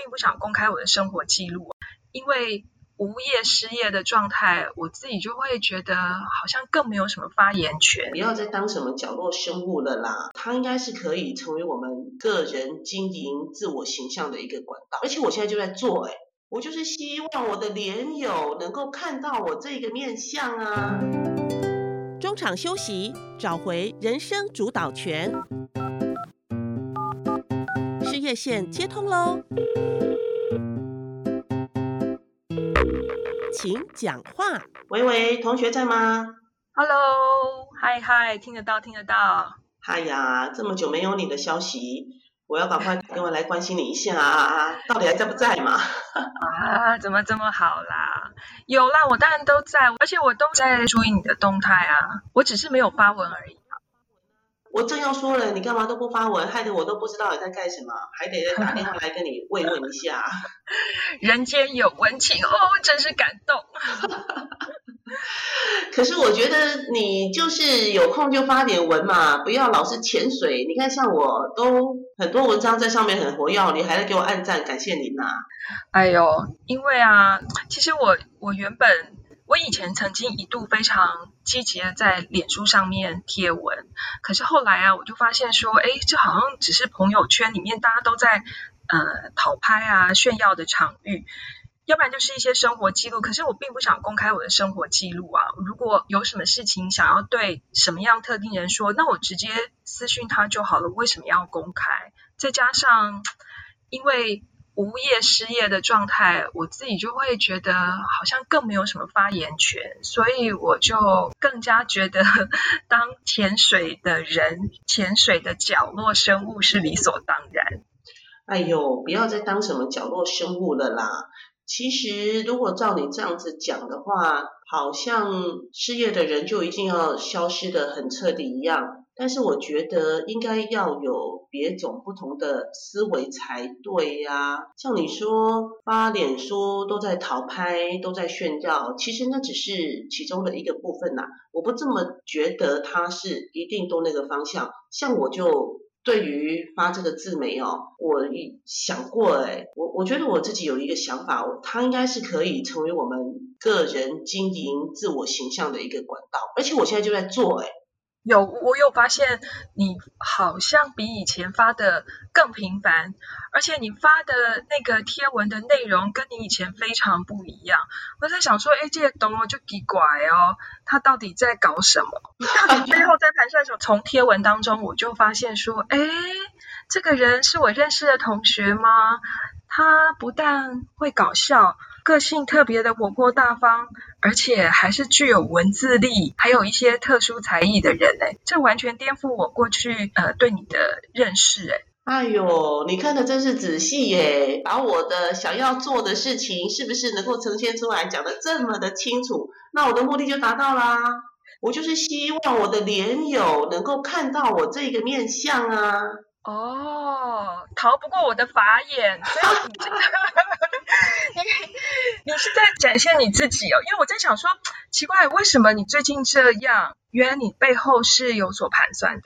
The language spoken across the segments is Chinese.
并不想公开我的生活记录，因为无业失业的状态，我自己就会觉得好像更没有什么发言权。不要再当什么角落生物了啦，它应该是可以成为我们个人经营自我形象的一个管道。而且我现在就在做，哎，我就是希望我的连友能够看到我这个面相啊。中场休息，找回人生主导权。线接通喽，请讲话。喂喂，同学在吗？Hello，嗨嗨，听得到听得到。嗨呀，这么久没有你的消息，我要赶快给我来关心你一下啊！到底还在不在嘛？啊，怎么这么好啦？有啦，我当然都在，而且我都在注意你的动态啊，我只是没有发文而已。我正要说了，你干嘛都不发文，害得我都不知道你在干什么，还得再打电话来跟你慰问一下。人间有温情哦，真是感动。可是我觉得你就是有空就发点文嘛，不要老是潜水。你看像我都很多文章在上面很活跃，你还在给我按赞，感谢您呐。哎呦，因为啊，其实我我原本。我以前曾经一度非常积极的在脸书上面贴文，可是后来啊，我就发现说，哎，这好像只是朋友圈里面大家都在呃讨拍啊炫耀的场域，要不然就是一些生活记录。可是我并不想公开我的生活记录啊。如果有什么事情想要对什么样特定人说，那我直接私讯他就好了。为什么要公开？再加上因为。无业失业的状态，我自己就会觉得好像更没有什么发言权，所以我就更加觉得当潜水的人、潜水的角落生物是理所当然。哎呦，不要再当什么角落生物了啦！其实如果照你这样子讲的话，好像失业的人就一定要消失的很彻底一样。但是我觉得应该要有别种不同的思维才对呀。像你说发脸书都在淘拍，都在炫耀，其实那只是其中的一个部分呐。我不这么觉得，它是一定都那个方向。像我就对于发这个自媒哦，我想过哎，我我觉得我自己有一个想法，它应该是可以成为我们个人经营自我形象的一个管道，而且我现在就在做哎。有，我有发现你好像比以前发的更频繁，而且你发的那个贴文的内容跟你以前非常不一样。我在想说，哎，这些东西就奇怪哦，他到底在搞什么？到底背后在盘算什么？从贴文当中我就发现说，哎，这个人是我认识的同学吗？他不但会搞笑。个性特别的活泼大方，而且还是具有文字力，还有一些特殊才艺的人哎，这完全颠覆我过去呃对你的认识哎。哎呦，你看的真是仔细耶，把我的想要做的事情是不是能够呈现出来，讲的这么的清楚，那我的目的就达到啦。我就是希望我的连友能够看到我这个面相啊。哦，逃不过我的法眼，所以你这个。你是在展现你自己哦，因为我在想说，奇怪，为什么你最近这样？原来你背后是有所盘算的。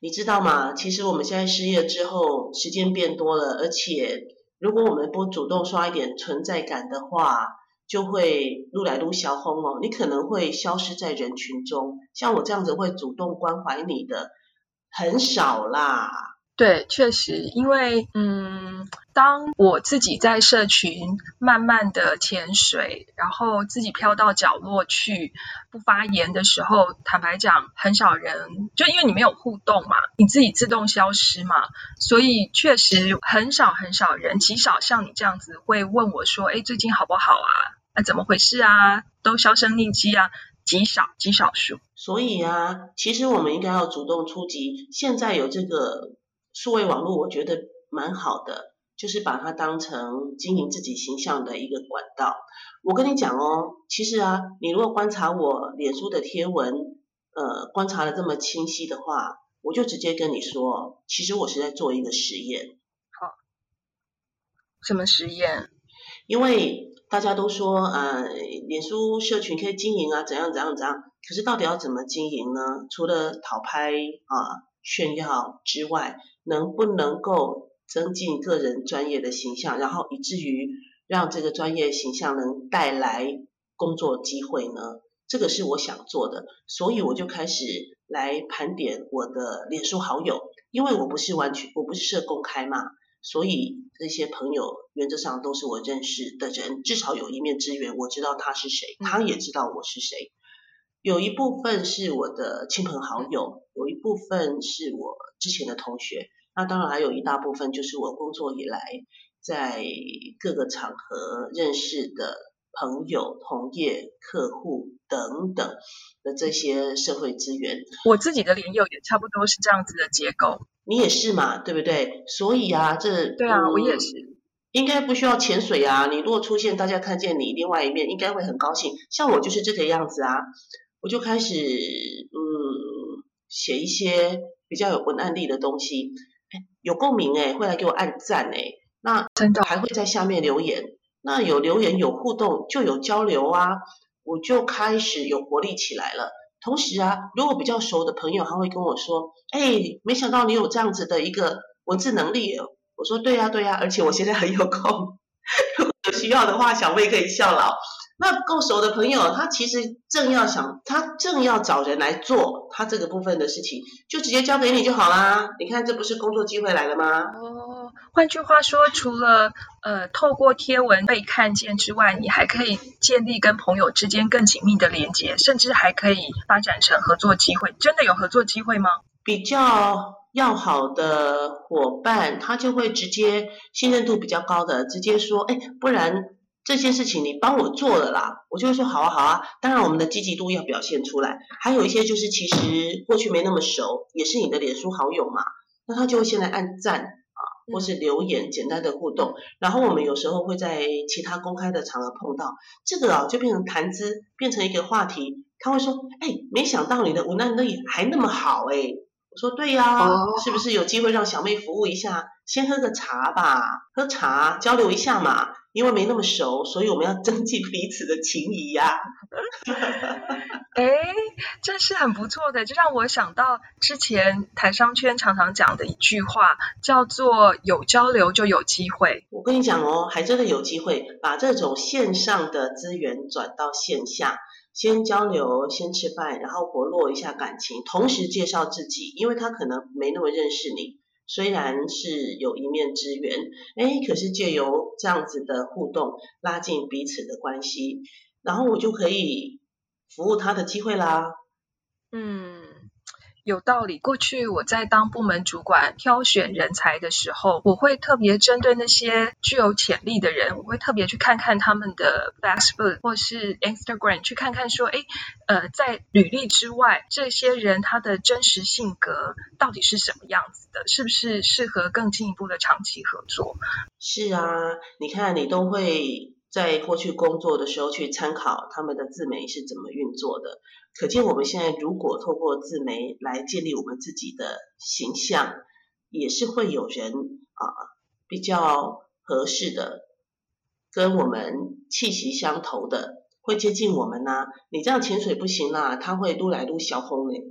你知道吗？其实我们现在失业之后，时间变多了，而且如果我们不主动刷一点存在感的话，就会撸来撸小红哦，你可能会消失在人群中。像我这样子会主动关怀你的，很少啦。对，确实，因为嗯，当我自己在社群慢慢的潜水，然后自己飘到角落去不发言的时候，坦白讲，很少人，就因为你没有互动嘛，你自己自动消失嘛，所以确实很少很少人，极少像你这样子会问我说，哎，最近好不好啊？啊，怎么回事啊？都销声匿迹啊？极少极少数。所以啊，其实我们应该要主动出击。现在有这个。数位网络我觉得蛮好的，就是把它当成经营自己形象的一个管道。我跟你讲哦，其实啊，你如果观察我脸书的贴文，呃，观察的这么清晰的话，我就直接跟你说，其实我是在做一个实验。好，什么实验？因为大家都说，呃，脸书社群可以经营啊，怎样怎样怎样，可是到底要怎么经营呢？除了讨拍啊、炫耀之外，能不能够增进个人专业的形象，然后以至于让这个专业形象能带来工作机会呢？这个是我想做的，所以我就开始来盘点我的脸书好友，因为我不是完全我不是设公开嘛，所以这些朋友原则上都是我认识的人，至少有一面之缘，我知道他是谁，他也知道我是谁。有一部分是我的亲朋好友，有一部分是我之前的同学，那当然还有一大部分就是我工作以来在各个场合认识的朋友、同业、客户等等的这些社会资源。我自己的联友也差不多是这样子的结构。你也是嘛，对不对？所以啊，这对啊，我也是。应该不需要潜水啊，你如果出现，大家看见你另外一面，应该会很高兴。像我就是这个样子啊。我就开始嗯写一些比较有文案力的东西，有共鸣哎，会来给我按赞哎，那真的还会在下面留言，那有留言有互动就有交流啊，我就开始有活力起来了。同时啊，如果比较熟的朋友，他会跟我说，哎，没想到你有这样子的一个文字能力哦。我说对呀对呀，而且我现在很有空，如果有需要的话，小妹可以效劳。那够熟的朋友，他其实正要想，他正要找人来做他这个部分的事情，就直接交给你就好啦。你看，这不是工作机会来了吗？哦，换句话说，除了呃透过贴文被看见之外，你还可以建立跟朋友之间更紧密的连接，甚至还可以发展成合作机会。真的有合作机会吗？比较要好的伙伴，他就会直接信任度比较高的，直接说，哎，不然。这些事情你帮我做了啦，我就会说好啊好啊。当然我们的积极度要表现出来。还有一些就是其实过去没那么熟，也是你的脸书好友嘛，那他就会现在按赞啊，或是留言简单的互动。然后我们有时候会在其他公开的场合碰到，这个啊就变成谈资，变成一个话题。他会说，哎，没想到你的文案力还那么好哎。我说对呀，是不是有机会让小妹服务一下？先喝个茶吧，喝茶交流一下嘛。因为没那么熟，所以我们要增进彼此的情谊呀。哎，这是很不错的，就让我想到之前台商圈常常讲的一句话，叫做“有交流就有机会”。我跟你讲哦，还真的有机会把这种线上的资源转到线下，先交流，先吃饭，然后活络一下感情，同时介绍自己，因为他可能没那么认识你。虽然是有一面之缘，哎，可是借由这样子的互动，拉近彼此的关系，然后我就可以服务他的机会啦。嗯。有道理。过去我在当部门主管挑选人才的时候，我会特别针对那些具有潜力的人，我会特别去看看他们的 Facebook 或是 Instagram，去看看说，哎，呃，在履历之外，这些人他的真实性格到底是什么样子的，是不是适合更进一步的长期合作？是啊，你看你都会。在过去工作的时候，去参考他们的自媒是怎么运作的，可见我们现在如果透过自媒来建立我们自己的形象，也是会有人啊比较合适的，跟我们气息相投的，会接近我们呐。你这样潜水不行啦，他会撸来撸小红嘞。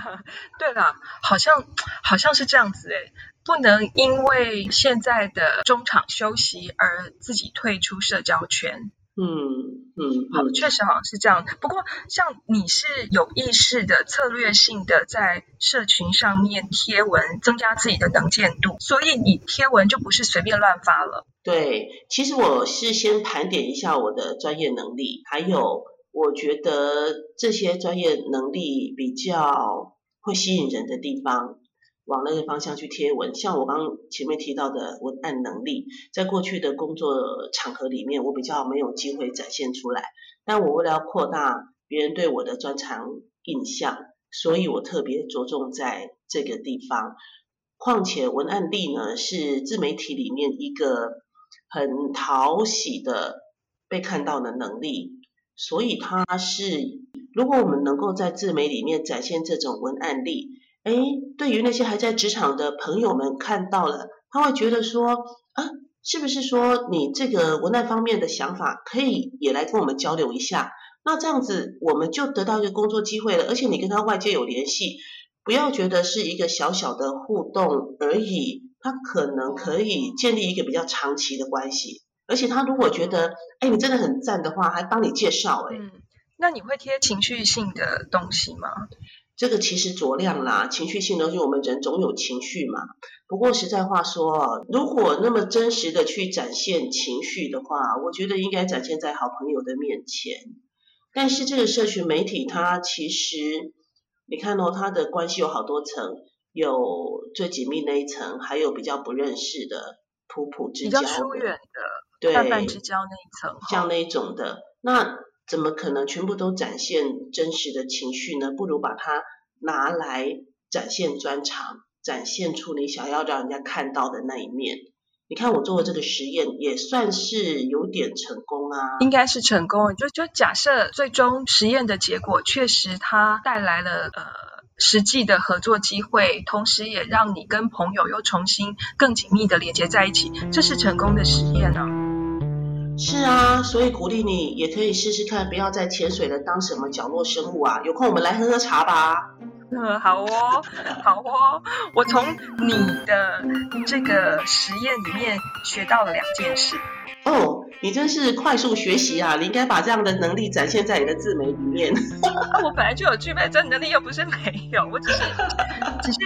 对啦，好像好像是这样子诶。不能因为现在的中场休息而自己退出社交圈。嗯嗯，好，确实好像是这样。不过，像你是有意识的、策略性的在社群上面贴文，增加自己的能见度，所以你贴文就不是随便乱发了。对，其实我是先盘点一下我的专业能力，还有我觉得这些专业能力比较会吸引人的地方。往那个方向去贴文，像我刚前面提到的文案能力，在过去的工作场合里面，我比较没有机会展现出来。但我为了要扩大别人对我的专长印象，所以我特别着重在这个地方。况且文案力呢，是自媒体里面一个很讨喜的被看到的能力，所以它是如果我们能够在自媒里面展现这种文案力。哎，对于那些还在职场的朋友们看到了，他会觉得说啊，是不是说你这个文案方面的想法可以也来跟我们交流一下？那这样子我们就得到一个工作机会了，而且你跟他外界有联系，不要觉得是一个小小的互动而已，他可能可以建立一个比较长期的关系，而且他如果觉得，哎，你真的很赞的话，还帮你介绍，哎，嗯，那你会贴情绪性的东西吗？这个其实酌量啦，情绪性东西，我们人总有情绪嘛。不过实在话说，如果那么真实的去展现情绪的话，我觉得应该展现在好朋友的面前。但是这个社群媒体，它其实你看哦，它的关系有好多层，有最紧密那一层，还有比较不认识的普普之交，比较疏远的，对，泛泛之交那一层，像那一种的，那。怎么可能全部都展现真实的情绪呢？不如把它拿来展现专长，展现出你想要让人家看到的那一面。你看我做的这个实验也算是有点成功啊，应该是成功。就就假设最终实验的结果确实它带来了呃实际的合作机会，同时也让你跟朋友又重新更紧密的连接在一起，这是成功的实验呢。是啊，所以鼓励你也可以试试看，不要在潜水了，当什么角落生物啊？有空我们来喝喝茶吧。嗯，好哦，好哦。我从你的这个实验里面学到了两件事。哦。你真是快速学习啊！你应该把这样的能力展现在你的自媒里面。我本来就有具备这能力，又不是没有，我只是只是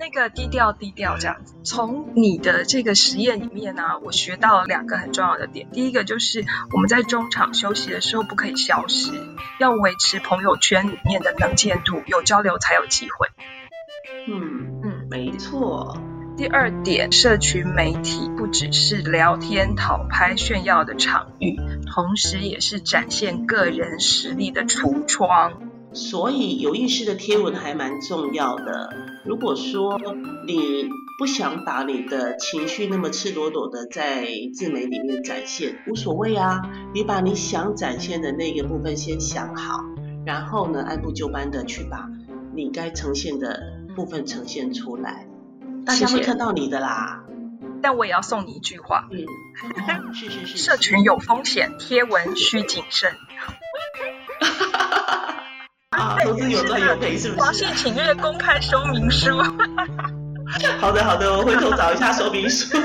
那个低调低调这样子。从你的这个实验里面呢，我学到两个很重要的点。第一个就是我们在中场休息的时候不可以消失，要维持朋友圈里面的能见度，有交流才有机会。嗯嗯，没错。第二点，社群媒体不只是聊天、讨拍、炫耀的场域，同时也是展现个人实力的橱窗。所以有意识的贴文还蛮重要的。如果说你不想把你的情绪那么赤裸裸的在自媒里面展现，无所谓啊。你把你想展现的那个部分先想好，然后呢，按部就班的去把你该呈现的部分呈现出来。大家会看到你的啦，但我也要送你一句话。嗯，是是是。社群有风险，贴文需谨慎。啊，投资有赚有赔，是不是？华信请阅公开说明书。好的好的，我回头找一下说明书。